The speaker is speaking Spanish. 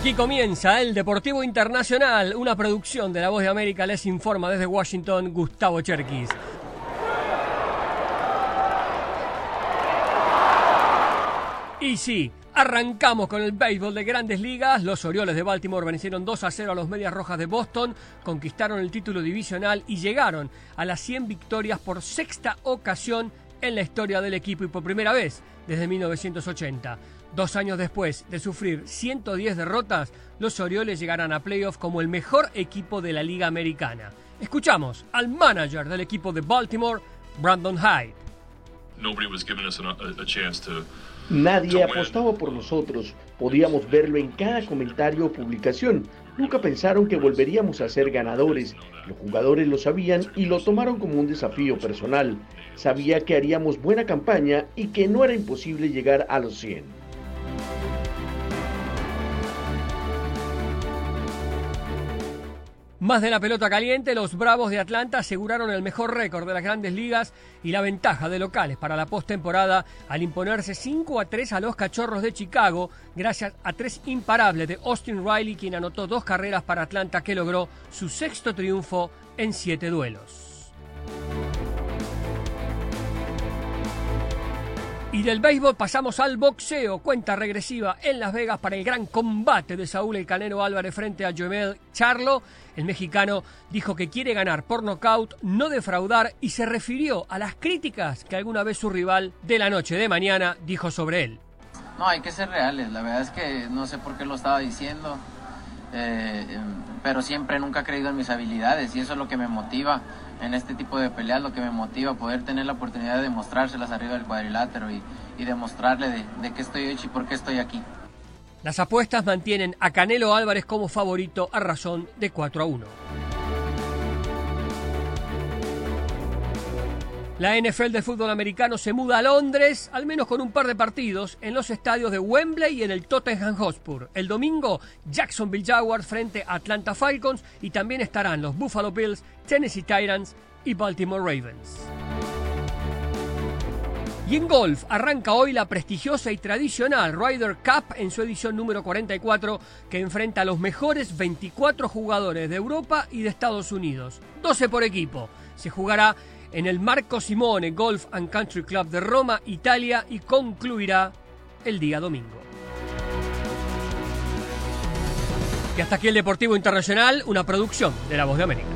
Aquí comienza el Deportivo Internacional, una producción de La Voz de América. Les informa desde Washington Gustavo Cherkis. Y sí, arrancamos con el béisbol de grandes ligas. Los Orioles de Baltimore vencieron 2 a 0 a los Medias Rojas de Boston, conquistaron el título divisional y llegaron a las 100 victorias por sexta ocasión en la historia del equipo y por primera vez desde 1980. Dos años después de sufrir 110 derrotas, los Orioles llegarán a playoffs como el mejor equipo de la Liga Americana. Escuchamos al manager del equipo de Baltimore, Brandon Hyde. Nadie apostaba por nosotros. Podíamos verlo en cada comentario o publicación. Nunca pensaron que volveríamos a ser ganadores. Los jugadores lo sabían y lo tomaron como un desafío personal. Sabía que haríamos buena campaña y que no era imposible llegar a los 100. Más de la pelota caliente, los Bravos de Atlanta aseguraron el mejor récord de las grandes ligas y la ventaja de locales para la postemporada al imponerse 5 a 3 a los Cachorros de Chicago, gracias a tres imparables de Austin Riley, quien anotó dos carreras para Atlanta que logró su sexto triunfo en siete duelos. Y del béisbol pasamos al boxeo. Cuenta regresiva en Las Vegas para el gran combate de Saúl El Canelo Álvarez frente a Joemel Charlo. El mexicano dijo que quiere ganar por nocaut, no defraudar y se refirió a las críticas que alguna vez su rival de la noche de mañana dijo sobre él. No, hay que ser reales. La verdad es que no sé por qué lo estaba diciendo, eh, pero siempre nunca he creído en mis habilidades y eso es lo que me motiva en este tipo de peleas, lo que me motiva, poder tener la oportunidad de demostrárselas arriba del cuadrilátero y, demostrarle de, de qué estoy hecho y por qué estoy aquí. Las apuestas mantienen a Canelo Álvarez como favorito a razón de 4 a 1. La NFL de fútbol americano se muda a Londres, al menos con un par de partidos, en los estadios de Wembley y en el Tottenham Hotspur. El domingo, Jacksonville Jaguars frente a Atlanta Falcons y también estarán los Buffalo Bills, Tennessee Titans y Baltimore Ravens. Y en golf arranca hoy la prestigiosa y tradicional Ryder Cup en su edición número 44 que enfrenta a los mejores 24 jugadores de Europa y de Estados Unidos, 12 por equipo. Se jugará en el Marco Simone Golf and Country Club de Roma, Italia, y concluirá el día domingo. Y hasta aquí el Deportivo Internacional, una producción de La Voz de América.